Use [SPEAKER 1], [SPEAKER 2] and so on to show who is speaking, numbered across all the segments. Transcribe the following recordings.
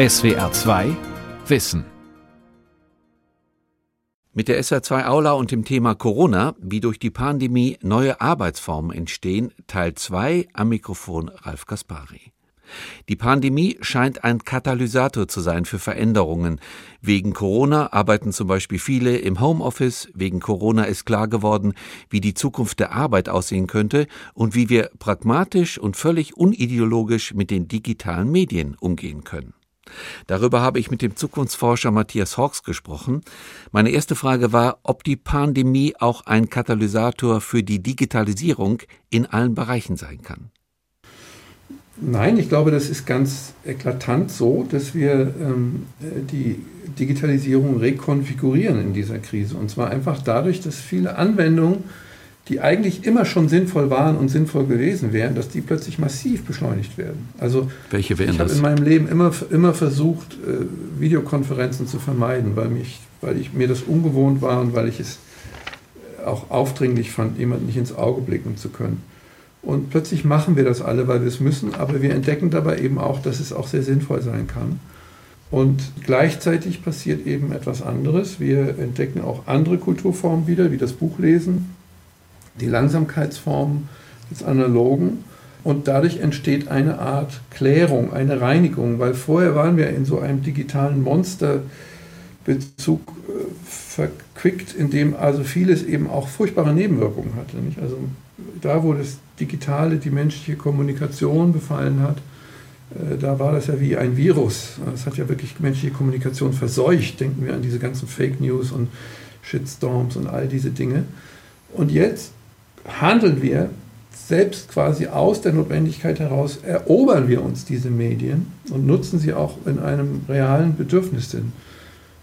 [SPEAKER 1] SWR 2 Wissen. Mit der SWR 2 Aula und dem Thema Corona, wie durch die Pandemie neue Arbeitsformen entstehen, Teil 2 am Mikrofon Ralf Kaspari. Die Pandemie scheint ein Katalysator zu sein für Veränderungen. Wegen Corona arbeiten zum Beispiel viele im Homeoffice. Wegen Corona ist klar geworden, wie die Zukunft der Arbeit aussehen könnte und wie wir pragmatisch und völlig unideologisch mit den digitalen Medien umgehen können. Darüber habe ich mit dem Zukunftsforscher Matthias Hawks gesprochen. Meine erste Frage war, ob die Pandemie auch ein Katalysator für die Digitalisierung in allen Bereichen sein kann.
[SPEAKER 2] Nein, ich glaube, das ist ganz eklatant so, dass wir ähm, die Digitalisierung rekonfigurieren in dieser Krise. Und zwar einfach dadurch, dass viele Anwendungen, die eigentlich immer schon sinnvoll waren und sinnvoll gewesen wären, dass die plötzlich massiv beschleunigt werden. Also
[SPEAKER 1] Welche wären
[SPEAKER 2] ich habe in meinem Leben immer, immer versucht, äh, Videokonferenzen zu vermeiden, weil, mich, weil ich, mir das ungewohnt war und weil ich es auch aufdringlich fand, jemandem nicht ins Auge blicken zu können. Und plötzlich machen wir das alle, weil wir es müssen, aber wir entdecken dabei eben auch, dass es auch sehr sinnvoll sein kann. Und gleichzeitig passiert eben etwas anderes. Wir entdecken auch andere Kulturformen wieder, wie das Buchlesen, die Langsamkeitsformen des Analogen. Und dadurch entsteht eine Art Klärung, eine Reinigung, weil vorher waren wir in so einem digitalen Monsterbezug äh, verquickt, in dem also vieles eben auch furchtbare Nebenwirkungen hatte. Nicht? Also da, wo das Digitale die menschliche Kommunikation befallen hat, äh, da war das ja wie ein Virus. Es hat ja wirklich menschliche Kommunikation verseucht. Denken wir an diese ganzen Fake News und Shitstorms und all diese Dinge. Und jetzt handeln wir selbst quasi aus der Notwendigkeit heraus, erobern wir uns diese Medien und nutzen sie auch in einem realen Bedürfnissinn.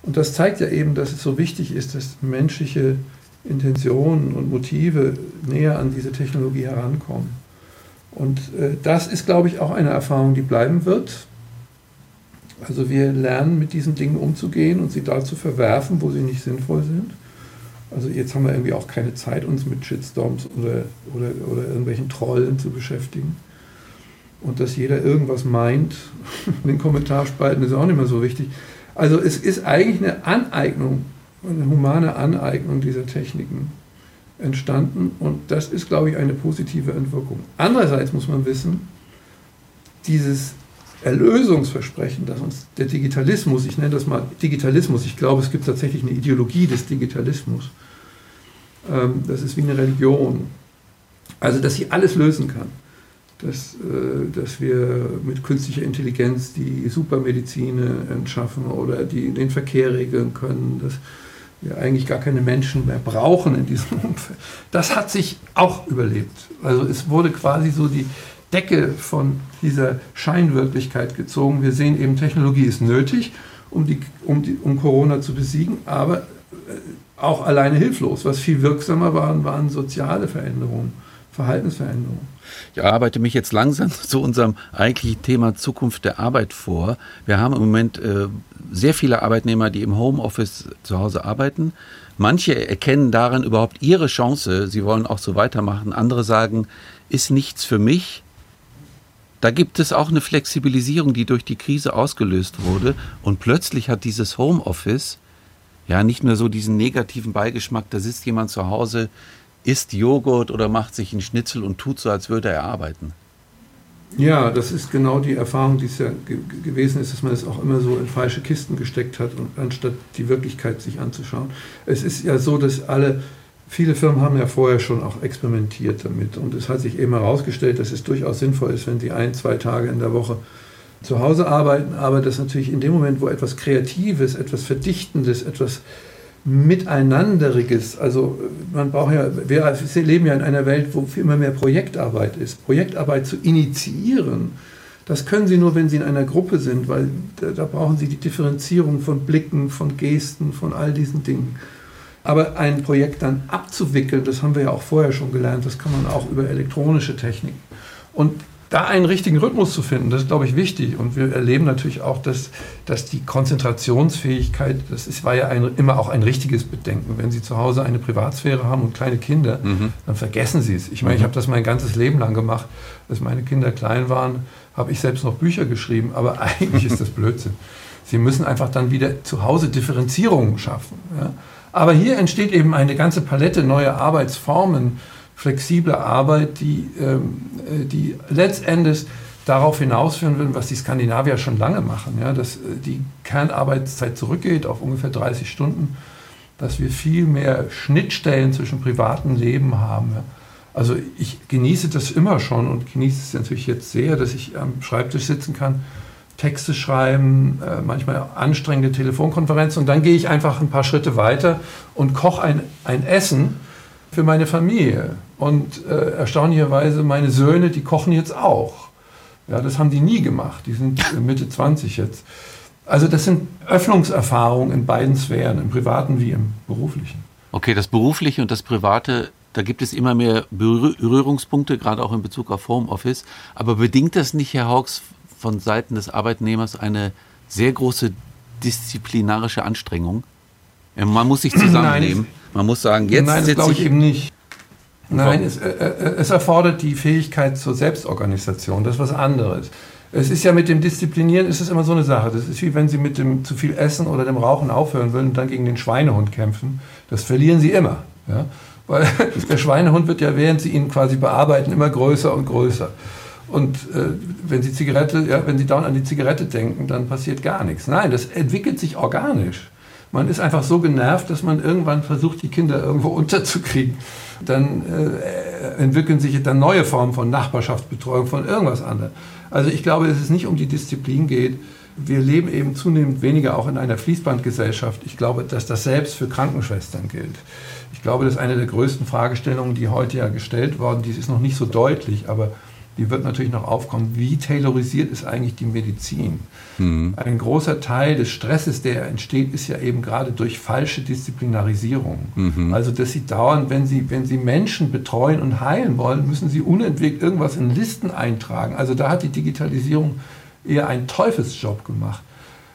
[SPEAKER 2] Und das zeigt ja eben, dass es so wichtig ist, dass menschliche Intentionen und Motive näher an diese Technologie herankommen. Und äh, das ist, glaube ich, auch eine Erfahrung, die bleiben wird. Also wir lernen mit diesen Dingen umzugehen und sie da zu verwerfen, wo sie nicht sinnvoll sind. Also jetzt haben wir irgendwie auch keine Zeit, uns mit Shitstorms oder, oder, oder irgendwelchen Trollen zu beschäftigen. Und dass jeder irgendwas meint in den Kommentarspalten ist auch nicht mehr so wichtig. Also es ist eigentlich eine Aneignung eine humane Aneignung dieser Techniken entstanden und das ist, glaube ich, eine positive Entwirkung. Andererseits muss man wissen, dieses Erlösungsversprechen, das uns der Digitalismus, ich nenne das mal Digitalismus, ich glaube, es gibt tatsächlich eine Ideologie des Digitalismus, ähm, das ist wie eine Religion, also dass sie alles lösen kann, dass, äh, dass wir mit künstlicher Intelligenz die Supermedizin entschaffen oder die, den Verkehr regeln können, dass wir eigentlich gar keine Menschen mehr brauchen in diesem Umfeld. Das hat sich auch überlebt. Also es wurde quasi so die Decke von dieser Scheinwirklichkeit gezogen. Wir sehen eben, Technologie ist nötig, um, die, um, die, um Corona zu besiegen, aber äh, auch alleine hilflos. Was viel wirksamer waren, waren soziale Veränderungen, Verhaltensveränderungen.
[SPEAKER 1] Ich arbeite mich jetzt langsam zu unserem eigentlichen Thema Zukunft der Arbeit vor. Wir haben im Moment äh, sehr viele Arbeitnehmer, die im Homeoffice zu Hause arbeiten. Manche erkennen daran überhaupt ihre Chance. Sie wollen auch so weitermachen. Andere sagen, ist nichts für mich. Da gibt es auch eine Flexibilisierung, die durch die Krise ausgelöst wurde. Und plötzlich hat dieses Homeoffice ja nicht nur so diesen negativen Beigeschmack, da sitzt jemand zu Hause, isst Joghurt oder macht sich einen Schnitzel und tut so, als würde er arbeiten.
[SPEAKER 2] Ja, das ist genau die Erfahrung, die es ja gewesen ist, dass man es auch immer so in falsche Kisten gesteckt hat, und, anstatt die Wirklichkeit sich anzuschauen. Es ist ja so, dass alle, viele Firmen haben ja vorher schon auch experimentiert damit. Und es hat sich eben herausgestellt, dass es durchaus sinnvoll ist, wenn sie ein, zwei Tage in der Woche zu Hause arbeiten, aber dass natürlich in dem Moment, wo etwas Kreatives, etwas Verdichtendes, etwas Miteinanderiges. Also man braucht ja, wir leben ja in einer Welt, wo immer mehr Projektarbeit ist. Projektarbeit zu initiieren, das können Sie nur, wenn Sie in einer Gruppe sind, weil da, da brauchen Sie die Differenzierung von Blicken, von Gesten, von all diesen Dingen. Aber ein Projekt dann abzuwickeln, das haben wir ja auch vorher schon gelernt, das kann man auch über elektronische Techniken. Und da einen richtigen Rhythmus zu finden, das ist, glaube ich, wichtig. Und wir erleben natürlich auch, dass, dass die Konzentrationsfähigkeit, das ist, war ja ein, immer auch ein richtiges Bedenken. Wenn Sie zu Hause eine Privatsphäre haben und kleine Kinder, mhm. dann vergessen Sie es. Ich meine, ich mhm. habe das mein ganzes Leben lang gemacht. Als meine Kinder klein waren, habe ich selbst noch Bücher geschrieben, aber eigentlich ist das Blödsinn. Sie müssen einfach dann wieder zu Hause Differenzierungen schaffen. Ja? Aber hier entsteht eben eine ganze Palette neuer Arbeitsformen, flexible Arbeit, die, ähm, äh, die letztendlich darauf hinausführen würden, was die Skandinavier schon lange machen, ja, dass äh, die Kernarbeitszeit zurückgeht auf ungefähr 30 Stunden, dass wir viel mehr Schnittstellen zwischen privatem Leben haben. Ja. Also ich genieße das immer schon und genieße es natürlich jetzt sehr, dass ich am Schreibtisch sitzen kann, Texte schreiben, äh, manchmal anstrengende Telefonkonferenzen und dann gehe ich einfach ein paar Schritte weiter und koche ein, ein Essen für meine Familie. Und äh, erstaunlicherweise meine Söhne, die kochen jetzt auch. Ja, das haben die nie gemacht. Die sind Mitte 20 jetzt. Also das sind Öffnungserfahrungen in beiden Sphären, im privaten wie im beruflichen.
[SPEAKER 1] Okay, das berufliche und das private, da gibt es immer mehr Berührungspunkte, gerade auch in Bezug auf Homeoffice. Aber bedingt das nicht, Herr Hawks, von Seiten des Arbeitnehmers eine sehr große disziplinarische Anstrengung? Man muss sich zusammennehmen. Nein, man muss sagen, jetzt
[SPEAKER 2] Nein, das glaube ich, ich eben nicht. Nein, es, äh, äh, es, erfordert die Fähigkeit zur Selbstorganisation. Das ist was anderes. Es ist ja mit dem Disziplinieren ist es immer so eine Sache. Das ist wie wenn Sie mit dem zu viel Essen oder dem Rauchen aufhören würden und dann gegen den Schweinehund kämpfen. Das verlieren Sie immer. Ja? Weil der Schweinehund wird ja, während Sie ihn quasi bearbeiten, immer größer und größer. Und äh, wenn Sie Zigarette, ja, wenn Sie dauernd an die Zigarette denken, dann passiert gar nichts. Nein, das entwickelt sich organisch. Man ist einfach so genervt, dass man irgendwann versucht, die Kinder irgendwo unterzukriegen. Dann äh, entwickeln sich dann neue Formen von Nachbarschaftsbetreuung, von irgendwas anderem. Also ich glaube, dass es nicht um die Disziplin geht. Wir leben eben zunehmend weniger auch in einer Fließbandgesellschaft. Ich glaube, dass das selbst für Krankenschwestern gilt. Ich glaube, das ist eine der größten Fragestellungen, die heute ja gestellt worden. Die ist noch nicht so deutlich, aber die wird natürlich noch aufkommen. Wie tailorisiert ist eigentlich die Medizin? Mhm. Ein großer Teil des Stresses, der entsteht, ist ja eben gerade durch falsche Disziplinarisierung. Mhm. Also, dass Sie dauernd, wenn Sie, wenn Sie Menschen betreuen und heilen wollen, müssen Sie unentwegt irgendwas in Listen eintragen. Also, da hat die Digitalisierung eher einen Teufelsjob gemacht.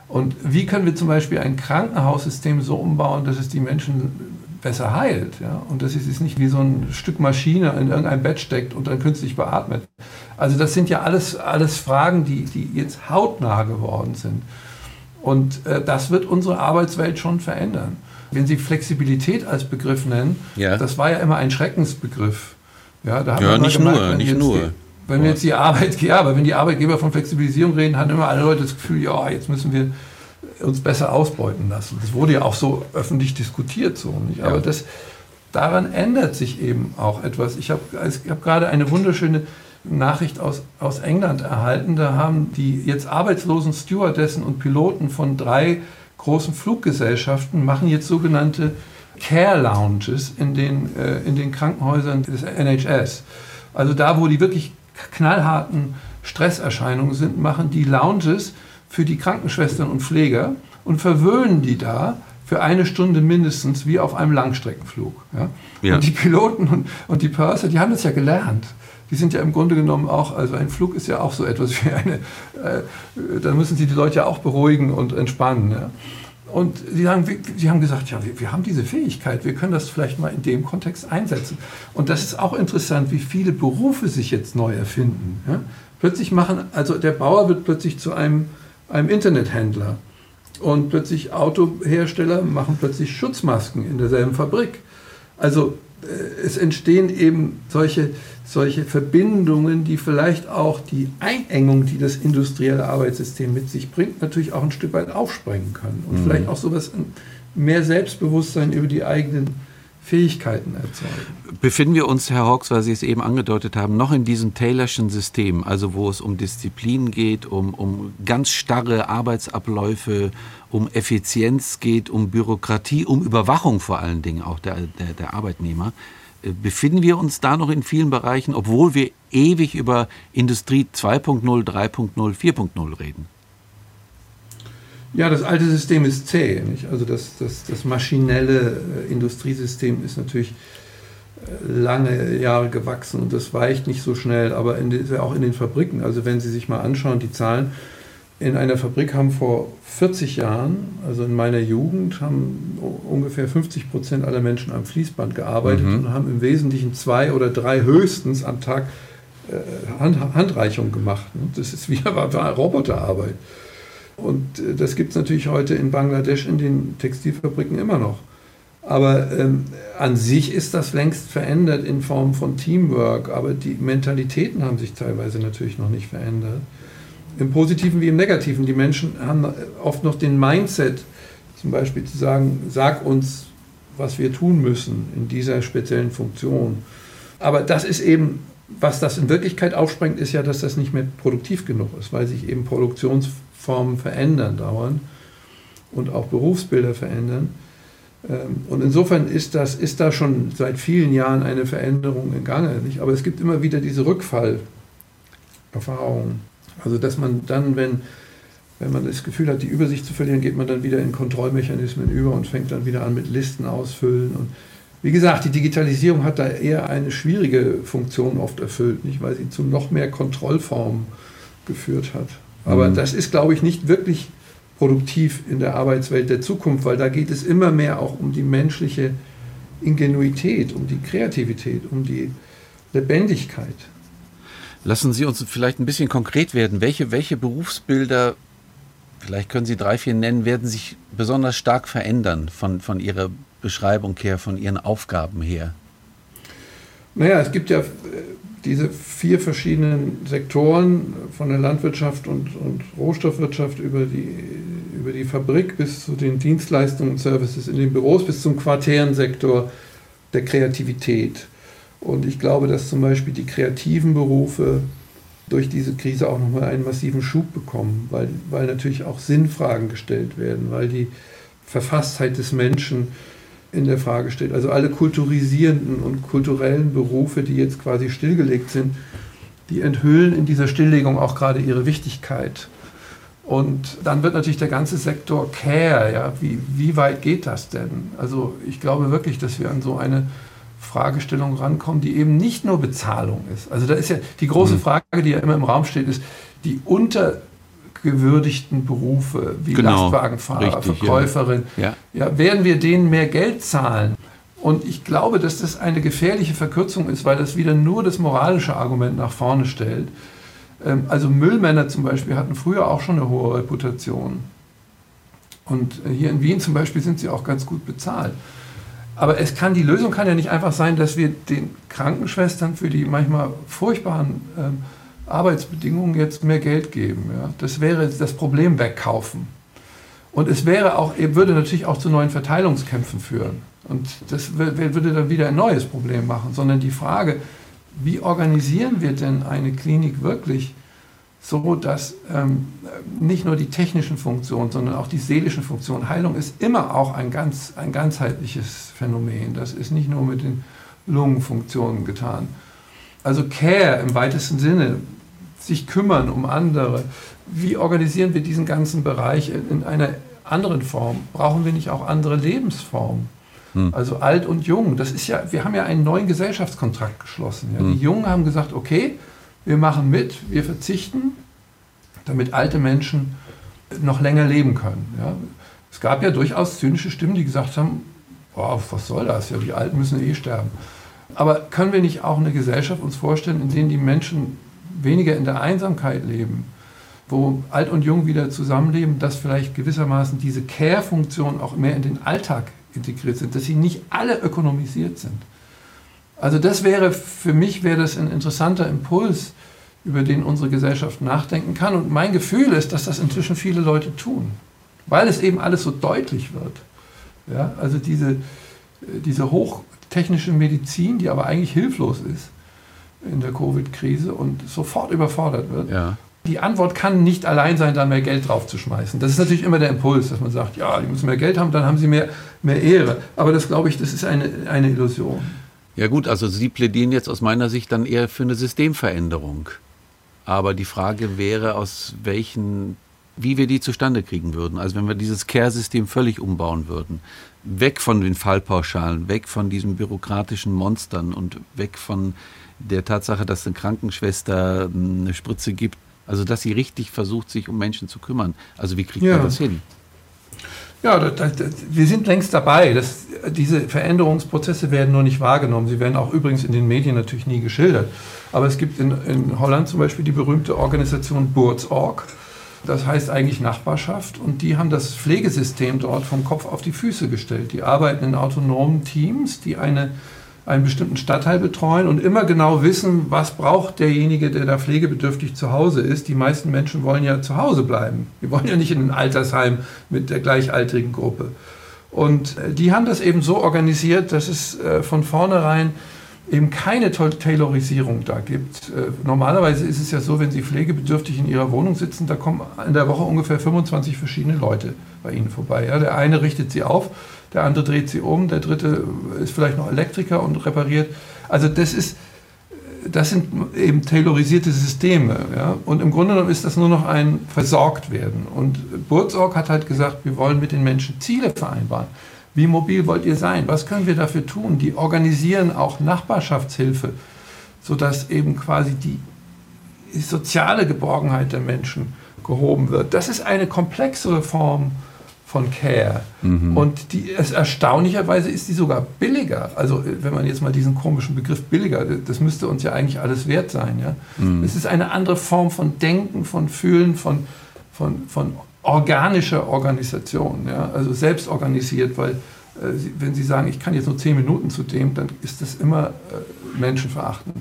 [SPEAKER 2] Und wie können wir zum Beispiel ein Krankenhaussystem so umbauen, dass es die Menschen besser heilt. Ja? Und dass es nicht wie so ein Stück Maschine in irgendein Bett steckt und dann künstlich beatmet. Also das sind ja alles, alles Fragen, die, die jetzt hautnah geworden sind. Und äh, das wird unsere Arbeitswelt schon verändern. Wenn Sie Flexibilität als Begriff nennen, ja. das war ja immer ein Schreckensbegriff.
[SPEAKER 1] Ja, da ja nicht gemeint, nur, nicht nur. Die,
[SPEAKER 2] wenn wir jetzt die Arbeit, ja, aber wenn die Arbeitgeber von Flexibilisierung reden, haben immer alle Leute das Gefühl, ja, jetzt müssen wir uns besser ausbeuten lassen. Das wurde ja auch so öffentlich diskutiert so. Nicht? Aber ja. das, daran ändert sich eben auch etwas. Ich habe hab gerade eine wunderschöne Nachricht aus, aus England erhalten. Da haben die jetzt arbeitslosen Stewardessen und Piloten von drei großen Fluggesellschaften machen jetzt sogenannte Care Lounges in den, äh, in den Krankenhäusern des NHS. Also da, wo die wirklich knallharten Stresserscheinungen sind, machen die Lounges für die Krankenschwestern und Pfleger und verwöhnen die da für eine Stunde mindestens wie auf einem Langstreckenflug. Ja? Ja. Und die Piloten und, und die Purser, die haben das ja gelernt. Die sind ja im Grunde genommen auch, also ein Flug ist ja auch so etwas wie eine, äh, da müssen sie die Leute ja auch beruhigen und entspannen. Ja? Und sie haben, sie haben gesagt, ja, wir, wir, haben diese Fähigkeit, wir können das vielleicht mal in dem Kontext einsetzen. Und das ist auch interessant, wie viele Berufe sich jetzt neu erfinden. Plötzlich machen, also der Bauer wird plötzlich zu einem einem Internethändler. Und plötzlich Autohersteller machen plötzlich Schutzmasken in derselben Fabrik. Also äh, es entstehen eben solche, solche Verbindungen, die vielleicht auch die Einengung, die das industrielle Arbeitssystem mit sich bringt, natürlich auch ein Stück weit aufsprengen können. Und mhm. vielleicht auch sowas mehr Selbstbewusstsein über die eigenen Fähigkeiten erzeugen.
[SPEAKER 1] Befinden wir uns, Herr Hawks, weil Sie es eben angedeutet haben, noch in diesem Taylorschen System, also wo es um Disziplin geht, um, um ganz starre Arbeitsabläufe, um Effizienz geht, um Bürokratie, um Überwachung vor allen Dingen auch der, der, der Arbeitnehmer. Äh, befinden wir uns da noch in vielen Bereichen, obwohl wir ewig über Industrie 2.0, 3.0, 4.0 reden?
[SPEAKER 2] Ja, das alte System ist zäh. Nicht? Also das, das, das maschinelle äh, Industriesystem ist natürlich lange Jahre gewachsen und das weicht nicht so schnell, aber in auch in den Fabriken. Also wenn Sie sich mal anschauen, die Zahlen, in einer Fabrik haben vor 40 Jahren, also in meiner Jugend, haben ungefähr 50 Prozent aller Menschen am Fließband gearbeitet mhm. und haben im Wesentlichen zwei oder drei höchstens am Tag äh, Hand, Handreichung gemacht. Das ist wie Roboterarbeit. Und äh, das gibt es natürlich heute in Bangladesch in den Textilfabriken immer noch. Aber ähm, an sich ist das längst verändert in Form von Teamwork, aber die Mentalitäten haben sich teilweise natürlich noch nicht verändert. Im Positiven wie im Negativen. Die Menschen haben oft noch den Mindset, zum Beispiel zu sagen, sag uns, was wir tun müssen in dieser speziellen Funktion. Aber das ist eben, was das in Wirklichkeit aufsprengt, ist ja, dass das nicht mehr produktiv genug ist, weil sich eben Produktionsformen verändern dauernd und auch Berufsbilder verändern. Ähm, und insofern ist, das, ist da schon seit vielen Jahren eine Veränderung in Gange. Nicht? Aber es gibt immer wieder diese Rückfallerfahrungen. Also dass man dann, wenn, wenn man das Gefühl hat, die Übersicht zu verlieren, geht man dann wieder in Kontrollmechanismen über und fängt dann wieder an mit Listen ausfüllen. Und wie gesagt, die Digitalisierung hat da eher eine schwierige Funktion oft erfüllt, nicht? weil sie zu noch mehr Kontrollformen geführt hat. Aber mhm. das ist, glaube ich, nicht wirklich produktiv in der Arbeitswelt der Zukunft, weil da geht es immer mehr auch um die menschliche Ingenuität, um die Kreativität, um die Lebendigkeit.
[SPEAKER 1] Lassen Sie uns vielleicht ein bisschen konkret werden. Welche, welche Berufsbilder, vielleicht können Sie drei, vier nennen, werden sich besonders stark verändern von, von Ihrer Beschreibung her, von Ihren Aufgaben her?
[SPEAKER 2] Naja, es gibt ja diese vier verschiedenen Sektoren von der Landwirtschaft und, und Rohstoffwirtschaft über die, über die Fabrik bis zu den Dienstleistungen und Services in den Büros bis zum Quartierensektor der Kreativität. Und ich glaube, dass zum Beispiel die kreativen Berufe durch diese Krise auch nochmal einen massiven Schub bekommen, weil, weil natürlich auch Sinnfragen gestellt werden, weil die Verfasstheit des Menschen in der Frage steht. Also alle kulturisierenden und kulturellen Berufe, die jetzt quasi stillgelegt sind, die enthüllen in dieser Stilllegung auch gerade ihre Wichtigkeit. Und dann wird natürlich der ganze Sektor Care, ja, wie, wie weit geht das denn? Also ich glaube wirklich, dass wir an so eine Fragestellung rankommen, die eben nicht nur Bezahlung ist. Also da ist ja die große mhm. Frage, die ja immer im Raum steht, ist die unter gewürdigten Berufe wie genau, Lastwagenfahrer, richtig, Verkäuferin, ja. Ja, werden wir denen mehr Geld zahlen? Und ich glaube, dass das eine gefährliche Verkürzung ist, weil das wieder nur das moralische Argument nach vorne stellt. Ähm, also Müllmänner zum Beispiel hatten früher auch schon eine hohe Reputation. Und hier in Wien zum Beispiel sind sie auch ganz gut bezahlt. Aber es kann, die Lösung kann ja nicht einfach sein, dass wir den Krankenschwestern für die manchmal furchtbaren ähm, Arbeitsbedingungen jetzt mehr Geld geben. Ja? Das wäre das Problem wegkaufen. Und es wäre auch, würde natürlich auch zu neuen Verteilungskämpfen führen. Und das würde dann wieder ein neues Problem machen, sondern die Frage, wie organisieren wir denn eine Klinik wirklich so, dass ähm, nicht nur die technischen Funktionen, sondern auch die seelischen Funktionen, Heilung ist immer auch ein, ganz, ein ganzheitliches Phänomen. Das ist nicht nur mit den Lungenfunktionen getan. Also Care im weitesten Sinne, sich kümmern um andere. Wie organisieren wir diesen ganzen Bereich in einer anderen Form? Brauchen wir nicht auch andere Lebensformen? Hm. Also alt und jung, das ist ja, wir haben ja einen neuen Gesellschaftskontrakt geschlossen. Ja. Hm. Die Jungen haben gesagt, okay, wir machen mit, wir verzichten, damit alte Menschen noch länger leben können. Ja. Es gab ja durchaus zynische Stimmen, die gesagt haben, oh, was soll das? Ja, die Alten müssen eh sterben. Aber können wir nicht auch eine Gesellschaft uns vorstellen, in der die Menschen weniger in der Einsamkeit leben, wo alt und jung wieder zusammenleben, dass vielleicht gewissermaßen diese Care-Funktionen auch mehr in den Alltag integriert sind, dass sie nicht alle ökonomisiert sind. Also das wäre, für mich wäre das ein interessanter Impuls, über den unsere Gesellschaft nachdenken kann. Und mein Gefühl ist, dass das inzwischen viele Leute tun, weil es eben alles so deutlich wird. Ja, also diese, diese hochtechnische Medizin, die aber eigentlich hilflos ist, in der Covid-Krise und sofort überfordert wird. Ja. Die Antwort kann nicht allein sein, da mehr Geld draufzuschmeißen. Das ist natürlich immer der Impuls, dass man sagt, ja, die müssen mehr Geld haben, dann haben sie mehr, mehr Ehre. Aber das glaube ich, das ist eine, eine Illusion.
[SPEAKER 1] Ja gut, also Sie plädieren jetzt aus meiner Sicht dann eher für eine Systemveränderung. Aber die Frage wäre, aus welchen wie wir die zustande kriegen würden. Also wenn wir dieses Care-System völlig umbauen würden. Weg von den Fallpauschalen, weg von diesen bürokratischen Monstern und weg von der Tatsache, dass eine Krankenschwester eine Spritze gibt. Also dass sie richtig versucht, sich um Menschen zu kümmern. Also wie kriegt ja. man das hin?
[SPEAKER 2] Ja, das, das, wir sind längst dabei. Das, diese Veränderungsprozesse werden nur nicht wahrgenommen. Sie werden auch übrigens in den Medien natürlich nie geschildert. Aber es gibt in, in Holland zum Beispiel die berühmte Organisation Buurtsorg. Das heißt eigentlich Nachbarschaft. Und die haben das Pflegesystem dort vom Kopf auf die Füße gestellt. Die arbeiten in autonomen Teams, die eine einen bestimmten Stadtteil betreuen und immer genau wissen, was braucht derjenige, der da pflegebedürftig zu Hause ist. Die meisten Menschen wollen ja zu Hause bleiben. Die wollen ja nicht in ein Altersheim mit der gleichaltrigen Gruppe. Und äh, die haben das eben so organisiert, dass es äh, von vornherein eben keine Taylorisierung da gibt. Äh, normalerweise ist es ja so, wenn Sie pflegebedürftig in Ihrer Wohnung sitzen, da kommen in der Woche ungefähr 25 verschiedene Leute bei Ihnen vorbei. Ja, der eine richtet Sie auf, der andere dreht sie um, der dritte ist vielleicht noch Elektriker und repariert. Also das ist, das sind eben tailorisierte Systeme. Ja? Und im Grunde genommen ist das nur noch ein Versorgtwerden. Und Burzorg hat halt gesagt, wir wollen mit den Menschen Ziele vereinbaren. Wie mobil wollt ihr sein? Was können wir dafür tun? Die organisieren auch Nachbarschaftshilfe, sodass eben quasi die soziale Geborgenheit der Menschen gehoben wird. Das ist eine komplexere Form von Care. Mhm. Und die, es, erstaunlicherweise ist die sogar billiger. Also wenn man jetzt mal diesen komischen Begriff billiger, das müsste uns ja eigentlich alles wert sein. Ja? Mhm. Es ist eine andere Form von Denken, von Fühlen, von, von, von organischer Organisation. Ja? Also selbst organisiert, weil äh, wenn Sie sagen, ich kann jetzt nur zehn Minuten zu dem, dann ist das immer äh, menschenverachtend.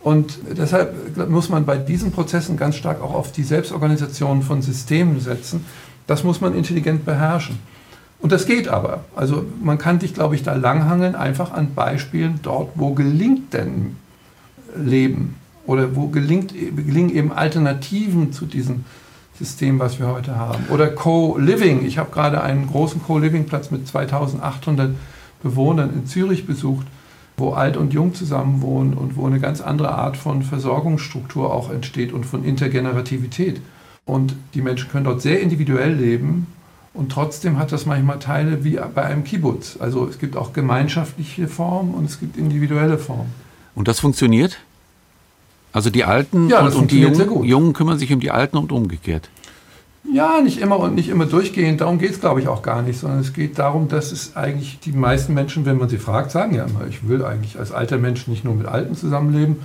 [SPEAKER 2] Und deshalb muss man bei diesen Prozessen ganz stark auch auf die Selbstorganisation von Systemen setzen das muss man intelligent beherrschen. Und das geht aber. Also man kann dich, glaube ich, da langhangeln, einfach an Beispielen dort, wo gelingt denn Leben oder wo gelingt, gelingen eben Alternativen zu diesem System, was wir heute haben. Oder Co-Living. Ich habe gerade einen großen Co-Living-Platz mit 2800 Bewohnern in Zürich besucht, wo alt und jung zusammenwohnen und wo eine ganz andere Art von Versorgungsstruktur auch entsteht und von Intergenerativität. Und die Menschen können dort sehr individuell leben und trotzdem hat das manchmal Teile wie bei einem Kibbutz. Also es gibt auch gemeinschaftliche Formen und es gibt individuelle Formen.
[SPEAKER 1] Und das funktioniert? Also die Alten ja, und, und, die Jungen, Jungen, kümmern sich um die Alten und umgekehrt.
[SPEAKER 2] Ja, nicht immer und nicht immer durchgehend. Darum geht es, glaube ich, auch gar nicht, sondern es geht darum, dass es eigentlich die meisten Menschen, wenn man sie fragt, sagen ja immer, ich will eigentlich als alter Mensch nicht nur mit Alten zusammenleben,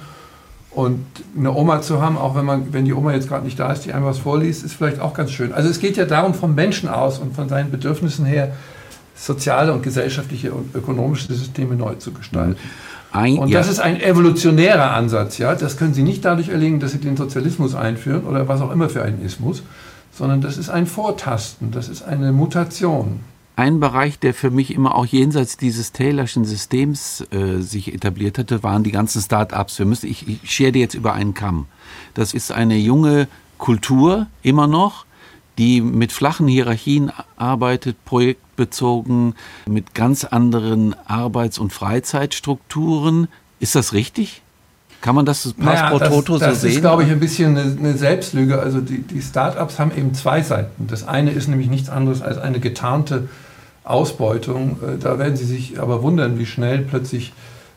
[SPEAKER 2] und eine Oma zu haben, auch wenn, man, wenn die Oma jetzt gerade nicht da ist, die einem was vorliest, ist vielleicht auch ganz schön. Also es geht ja darum, vom Menschen aus und von seinen Bedürfnissen her, soziale und gesellschaftliche und ökonomische Systeme neu zu gestalten. Ein, und das ja. ist ein evolutionärer Ansatz. Ja? Das können Sie nicht dadurch erlegen, dass Sie den Sozialismus einführen oder was auch immer für einen Ismus, sondern das ist ein Vortasten, das ist eine Mutation
[SPEAKER 1] ein Bereich, der für mich immer auch jenseits dieses Taylorschen Systems äh, sich etabliert hatte, waren die ganzen Start-ups. Wir müssen, ich, ich schere jetzt über einen Kamm. Das ist eine junge Kultur immer noch, die mit flachen Hierarchien arbeitet, projektbezogen, mit ganz anderen Arbeits- und Freizeitstrukturen. Ist das richtig? Kann man das Pass naja, Toto
[SPEAKER 2] das, das
[SPEAKER 1] so sehen?
[SPEAKER 2] Das ist, glaube ich, ein bisschen eine, eine Selbstlüge. Also die, die Start-ups haben eben zwei Seiten. Das eine ist nämlich nichts anderes als eine getarnte Ausbeutung. Äh, da werden Sie sich aber wundern, wie schnell plötzlich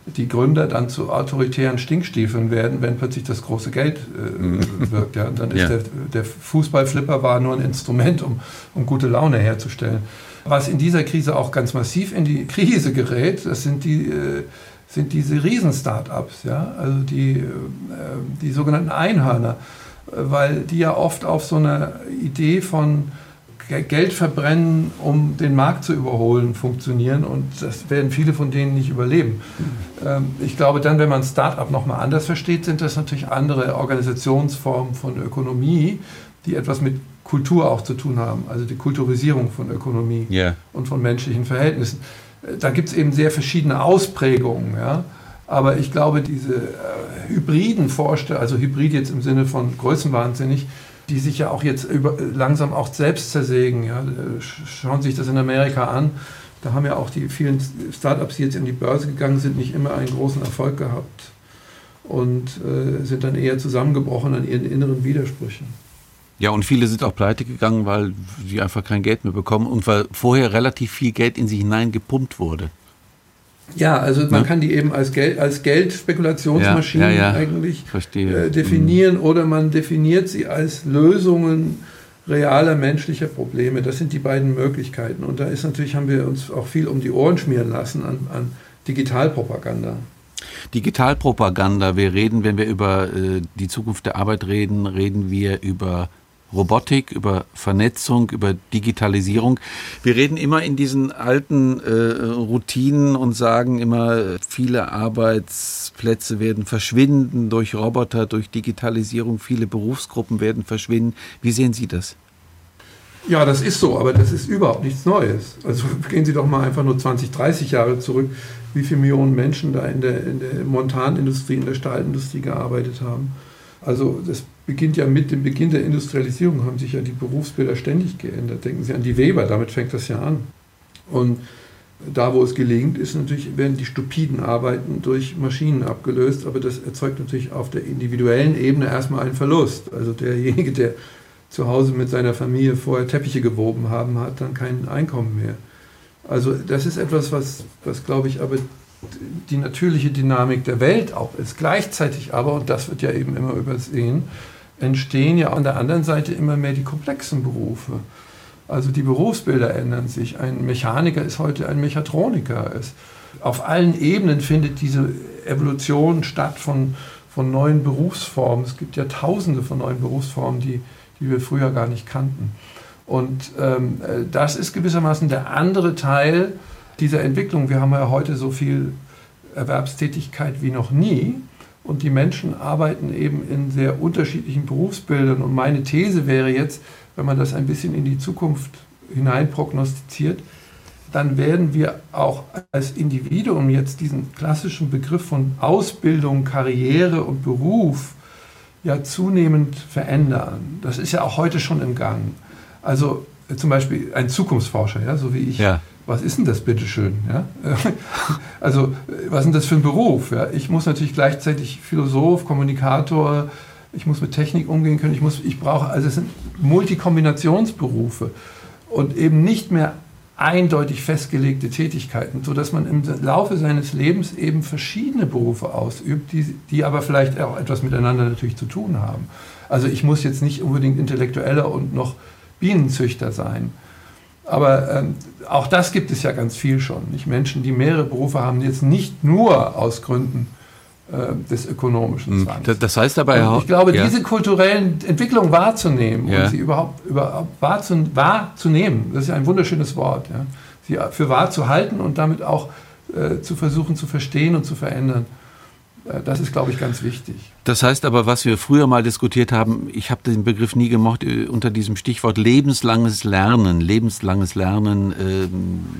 [SPEAKER 2] die Gründer dann zu autoritären Stinkstiefeln werden, wenn plötzlich das große Geld äh, mhm. wirkt. Ja. Und dann ist ja. der, der Fußballflipper war nur ein Instrument, um, um gute Laune herzustellen. Was in dieser Krise auch ganz massiv in die Krise gerät, das sind die, äh, sind diese Riesen-Startups, ja? also die, äh, die sogenannten Einhörner, weil die ja oft auf so einer Idee von Geld verbrennen, um den Markt zu überholen, funktionieren und das werden viele von denen nicht überleben. Ähm, ich glaube dann, wenn man Start-up nochmal anders versteht, sind das natürlich andere Organisationsformen von Ökonomie, die etwas mit Kultur auch zu tun haben, also die Kulturisierung von Ökonomie yeah. und von menschlichen Verhältnissen. Äh, da gibt es eben sehr verschiedene Ausprägungen. Ja? Aber ich glaube, diese äh, hybriden Vorstellungen, also hybrid jetzt im Sinne von größenwahnsinnig, die sich ja auch jetzt über, langsam auch selbst zersägen. Ja. Schauen Sie sich das in Amerika an. Da haben ja auch die vielen Startups, die jetzt in die Börse gegangen sind, nicht immer einen großen Erfolg gehabt und äh, sind dann eher zusammengebrochen an ihren inneren Widersprüchen.
[SPEAKER 1] Ja, und viele sind auch pleite gegangen, weil sie einfach kein Geld mehr bekommen und weil vorher relativ viel Geld in sie hineingepumpt wurde.
[SPEAKER 2] Ja, also man ja? kann die eben als, Geld, als Geldspekulationsmaschinen ja, ja, eigentlich äh, definieren mhm. oder man definiert sie als Lösungen realer menschlicher Probleme. Das sind die beiden Möglichkeiten. Und da ist natürlich, haben wir uns auch viel um die Ohren schmieren lassen an, an Digitalpropaganda.
[SPEAKER 1] Digitalpropaganda, wir reden, wenn wir über äh, die Zukunft der Arbeit reden, reden wir über Robotik, über Vernetzung, über Digitalisierung. Wir reden immer in diesen alten äh, Routinen und sagen immer, viele Arbeitsplätze werden verschwinden durch Roboter, durch Digitalisierung, viele Berufsgruppen werden verschwinden. Wie sehen Sie das?
[SPEAKER 2] Ja, das ist so, aber das ist überhaupt nichts Neues. Also gehen Sie doch mal einfach nur 20, 30 Jahre zurück, wie viele Millionen Menschen da in der, in der Montanindustrie, in der Stahlindustrie gearbeitet haben. Also das beginnt ja mit dem Beginn der Industrialisierung, haben sich ja die Berufsbilder ständig geändert. Denken Sie an die Weber, damit fängt das ja an. Und da, wo es gelingt, ist natürlich, werden die stupiden Arbeiten durch Maschinen abgelöst, aber das erzeugt natürlich auf der individuellen Ebene erstmal einen Verlust. Also derjenige, der zu Hause mit seiner Familie vorher Teppiche gewoben haben, hat dann kein Einkommen mehr. Also das ist etwas, was, was glaube ich, aber die natürliche Dynamik der Welt auch ist. Gleichzeitig aber, und das wird ja eben immer übersehen, entstehen ja an der anderen Seite immer mehr die komplexen Berufe. Also die Berufsbilder ändern sich. Ein Mechaniker ist heute ein Mechatroniker. Es, auf allen Ebenen findet diese Evolution statt von, von neuen Berufsformen. Es gibt ja tausende von neuen Berufsformen, die, die wir früher gar nicht kannten. Und ähm, das ist gewissermaßen der andere Teil dieser Entwicklung. Wir haben ja heute so viel Erwerbstätigkeit wie noch nie. Und die Menschen arbeiten eben in sehr unterschiedlichen Berufsbildern. Und meine These wäre jetzt, wenn man das ein bisschen in die Zukunft hinein prognostiziert, dann werden wir auch als Individuum jetzt diesen klassischen Begriff von Ausbildung, Karriere und Beruf ja zunehmend verändern. Das ist ja auch heute schon im Gang. Also zum Beispiel ein Zukunftsforscher, ja, so wie ich, ja was ist denn das bitteschön? Ja? Also, was ist denn das für ein Beruf? Ja? Ich muss natürlich gleichzeitig Philosoph, Kommunikator, ich muss mit Technik umgehen können, ich, muss, ich brauche, also es sind Multikombinationsberufe und eben nicht mehr eindeutig festgelegte Tätigkeiten, sodass man im Laufe seines Lebens eben verschiedene Berufe ausübt, die, die aber vielleicht auch etwas miteinander natürlich zu tun haben. Also ich muss jetzt nicht unbedingt Intellektueller und noch Bienenzüchter sein aber ähm, auch das gibt es ja ganz viel schon. Nicht? Menschen, die mehrere Berufe haben, jetzt nicht nur aus Gründen äh, des ökonomischen hm, Zwangs.
[SPEAKER 1] Das heißt aber ja
[SPEAKER 2] Ich glaube, ja. diese kulturellen Entwicklungen wahrzunehmen ja. und sie überhaupt, überhaupt wahrzunehmen, das ist ja ein wunderschönes Wort, ja? sie für wahr zu halten und damit auch äh, zu versuchen zu verstehen und zu verändern. Äh, das ist, glaube ich, ganz wichtig.
[SPEAKER 1] Das heißt aber, was wir früher mal diskutiert haben, ich habe den Begriff nie gemocht, äh, unter diesem Stichwort lebenslanges Lernen, lebenslanges Lernen, äh,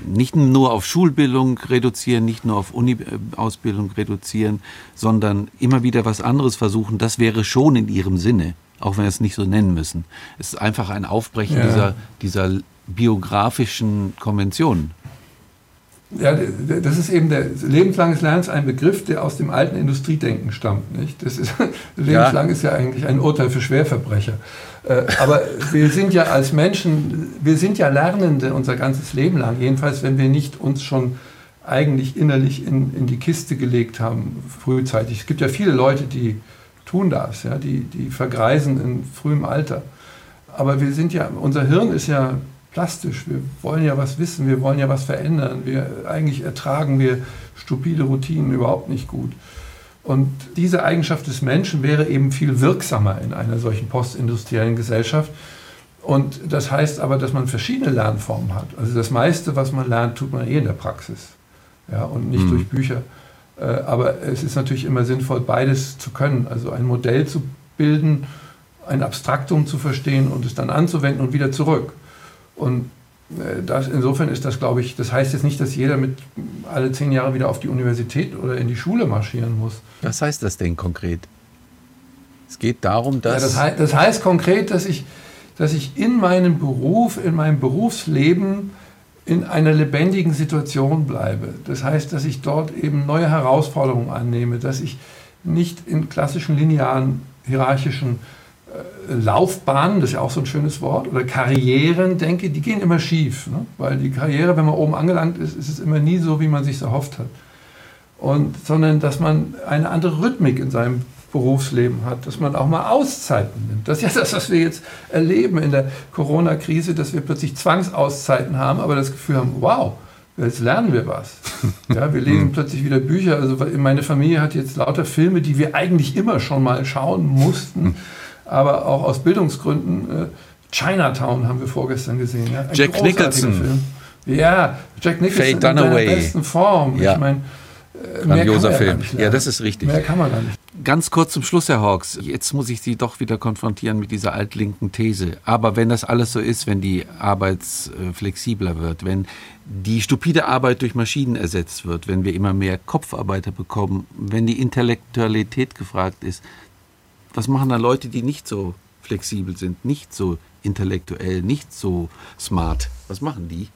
[SPEAKER 1] nicht nur auf Schulbildung reduzieren, nicht nur auf Uni-Ausbildung reduzieren, sondern immer wieder was anderes versuchen, das wäre schon in ihrem Sinne, auch wenn wir es nicht so nennen müssen. Es ist einfach ein Aufbrechen ja. dieser, dieser biografischen Konventionen.
[SPEAKER 2] Ja, das ist eben der lebenslanges Lernen ist ein Begriff, der aus dem alten Industriedenken stammt. Nicht? Das ist, lebenslang ja. ist ja eigentlich ein Urteil für Schwerverbrecher. Äh, aber wir sind ja als Menschen, wir sind ja Lernende unser ganzes Leben lang. Jedenfalls, wenn wir nicht uns schon eigentlich innerlich in, in die Kiste gelegt haben, frühzeitig. Es gibt ja viele Leute, die tun das, ja, die, die vergreisen in frühem Alter. Aber wir sind ja, unser Hirn ist ja plastisch. Wir wollen ja was wissen, wir wollen ja was verändern. Wir, eigentlich ertragen wir stupide Routinen überhaupt nicht gut. Und diese Eigenschaft des Menschen wäre eben viel wirksamer in einer solchen postindustriellen Gesellschaft. Und das heißt aber, dass man verschiedene Lernformen hat. Also das meiste, was man lernt, tut man eh in der Praxis ja, und nicht mhm. durch Bücher. Äh, aber es ist natürlich immer sinnvoll, beides zu können. Also ein Modell zu bilden, ein Abstraktum zu verstehen und es dann anzuwenden und wieder zurück. Und äh, das, insofern ist das, glaube ich, das heißt jetzt nicht, dass jeder mit alle zehn Jahre wieder auf die Universität oder in die Schule marschieren muss.
[SPEAKER 1] Was heißt das denn konkret? Es geht darum, dass.
[SPEAKER 2] Ja, das, heißt, das heißt konkret, dass ich, dass ich in meinem Beruf, in meinem Berufsleben in einer lebendigen Situation bleibe. Das heißt, dass ich dort eben neue Herausforderungen annehme, dass ich nicht in klassischen linearen, hierarchischen äh, Laufbahnen, das ist ja auch so ein schönes Wort, oder Karrieren denke, die gehen immer schief. Ne? Weil die Karriere, wenn man oben angelangt ist, ist es immer nie so, wie man sich erhofft hat. Und, sondern dass man eine andere Rhythmik in seinem Berufsleben hat, dass man auch mal Auszeiten nimmt. Das ist ja das, was wir jetzt erleben in der Corona-Krise, dass wir plötzlich Zwangsauszeiten haben, aber das Gefühl haben, wow, jetzt lernen wir was. Ja, wir lesen plötzlich wieder Bücher. Also meine Familie hat jetzt lauter Filme, die wir eigentlich immer schon mal schauen mussten. aber auch aus Bildungsgründen. Äh, Chinatown haben wir vorgestern gesehen. Ja,
[SPEAKER 1] Jack Nicholson. Film.
[SPEAKER 2] Ja, Jack Nicholson
[SPEAKER 1] in seiner
[SPEAKER 2] besten Form.
[SPEAKER 1] Ja.
[SPEAKER 2] Ich meine,
[SPEAKER 1] äh, Grandioser Film. Ja, das ist richtig.
[SPEAKER 2] Mehr kann man da nicht.
[SPEAKER 1] Ganz kurz zum Schluss, Herr Hawks. Jetzt muss ich Sie doch wieder konfrontieren mit dieser altlinken These. Aber wenn das alles so ist, wenn die Arbeit äh, flexibler wird, wenn die stupide Arbeit durch Maschinen ersetzt wird, wenn wir immer mehr Kopfarbeiter bekommen, wenn die Intellektualität gefragt ist, was machen da Leute, die nicht so flexibel sind, nicht so intellektuell, nicht so smart? Was machen die?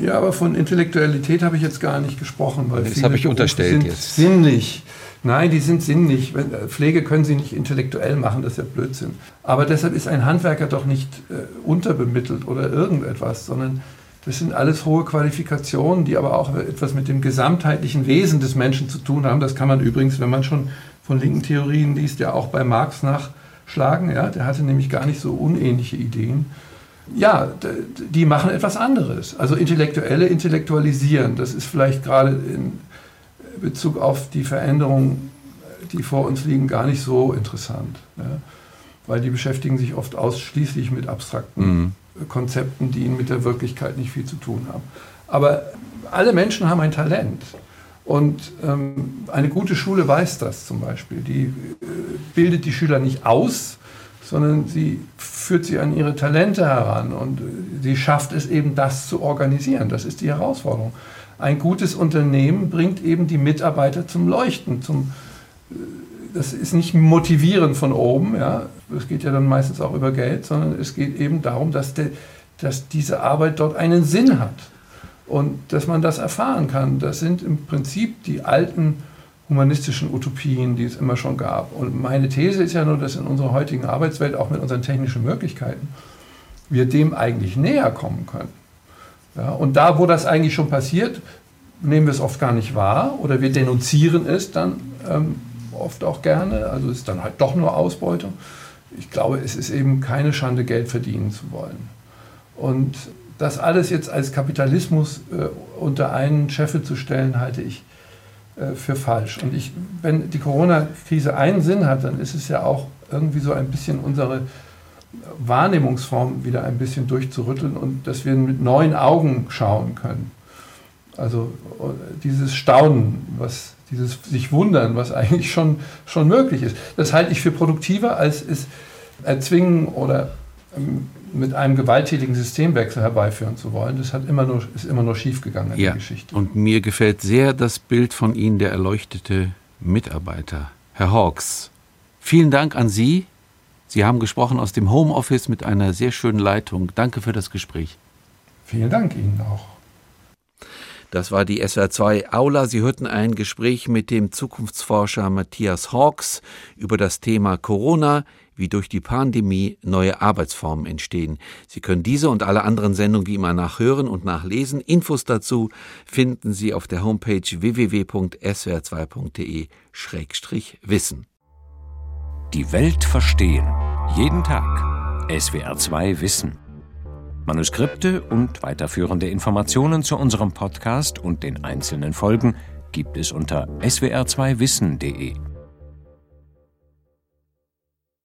[SPEAKER 2] Ja, aber von Intellektualität habe ich jetzt gar nicht gesprochen, weil
[SPEAKER 1] das habe ich
[SPEAKER 2] Berufe
[SPEAKER 1] unterstellt
[SPEAKER 2] sind
[SPEAKER 1] jetzt.
[SPEAKER 2] Sinnlich. Nein, die sind sinnlich. Äh, Pflege können Sie nicht intellektuell machen, das ist ja Blödsinn. Aber deshalb ist ein Handwerker doch nicht äh, unterbemittelt oder irgendetwas, sondern das sind alles hohe Qualifikationen, die aber auch etwas mit dem gesamtheitlichen Wesen des Menschen zu tun haben. Das kann man übrigens, wenn man schon von linken Theorien liest, ja auch bei Marx nachschlagen. Ja? Der hatte nämlich gar nicht so unähnliche Ideen ja, die machen etwas anderes. Also Intellektuelle intellektualisieren. Das ist vielleicht gerade in Bezug auf die Veränderungen, die vor uns liegen, gar nicht so interessant. Ja? Weil die beschäftigen sich oft ausschließlich mit abstrakten mhm. Konzepten, die ihnen mit der Wirklichkeit nicht viel zu tun haben. Aber alle Menschen haben ein Talent. Und ähm, eine gute Schule weiß das zum Beispiel. Die äh, bildet die Schüler nicht aus, sondern sie führt sie an ihre Talente heran und sie schafft es eben, das zu organisieren. Das ist die Herausforderung. Ein gutes Unternehmen bringt eben die Mitarbeiter zum Leuchten, zum, äh, das ist nicht motivieren von oben, ja, das geht ja dann meistens auch über Geld, sondern es geht eben darum, dass, der, dass diese Arbeit dort einen Sinn hat und dass man das erfahren kann. Das sind im Prinzip die alten humanistischen Utopien, die es immer schon gab. Und meine These ist ja nur, dass in unserer heutigen Arbeitswelt, auch mit unseren technischen Möglichkeiten, wir dem eigentlich näher kommen können. Ja, und da, wo das eigentlich schon passiert, nehmen wir es oft gar nicht wahr oder wir denunzieren es dann ähm, oft auch gerne. Also es ist dann halt doch nur Ausbeutung. Ich glaube, es ist eben keine Schande, Geld verdienen zu wollen. Und das alles jetzt als Kapitalismus äh, unter einen Scheffel zu stellen, halte ich äh, für falsch. Und ich, wenn die Corona-Krise einen Sinn hat, dann ist es ja auch irgendwie so ein bisschen unsere Wahrnehmungsform wieder ein bisschen durchzurütteln und dass wir mit neuen Augen schauen können. Also äh, dieses Staunen, was, dieses sich wundern, was eigentlich schon, schon möglich ist. Das halte ich für produktiver, als es erzwingen oder ähm, mit einem gewalttätigen Systemwechsel herbeiführen zu wollen. Das hat immer nur, ist immer nur schiefgegangen in
[SPEAKER 1] ja.
[SPEAKER 2] der Geschichte.
[SPEAKER 1] Und mir gefällt sehr das Bild von Ihnen, der erleuchtete Mitarbeiter. Herr Hawks, vielen Dank an Sie. Sie haben gesprochen aus dem Homeoffice mit einer sehr schönen Leitung. Danke für das Gespräch.
[SPEAKER 2] Vielen Dank Ihnen auch.
[SPEAKER 1] Das war die SWR2 Aula. Sie hörten ein Gespräch mit dem Zukunftsforscher Matthias Hawks über das Thema Corona, wie durch die Pandemie neue Arbeitsformen entstehen. Sie können diese und alle anderen Sendungen wie immer nachhören und nachlesen. Infos dazu finden Sie auf der Homepage www.swr2.de-wissen.
[SPEAKER 3] Die Welt verstehen. Jeden Tag. SWR2 Wissen. Manuskripte und weiterführende Informationen zu unserem Podcast und den einzelnen Folgen gibt es unter swr2wissen.de.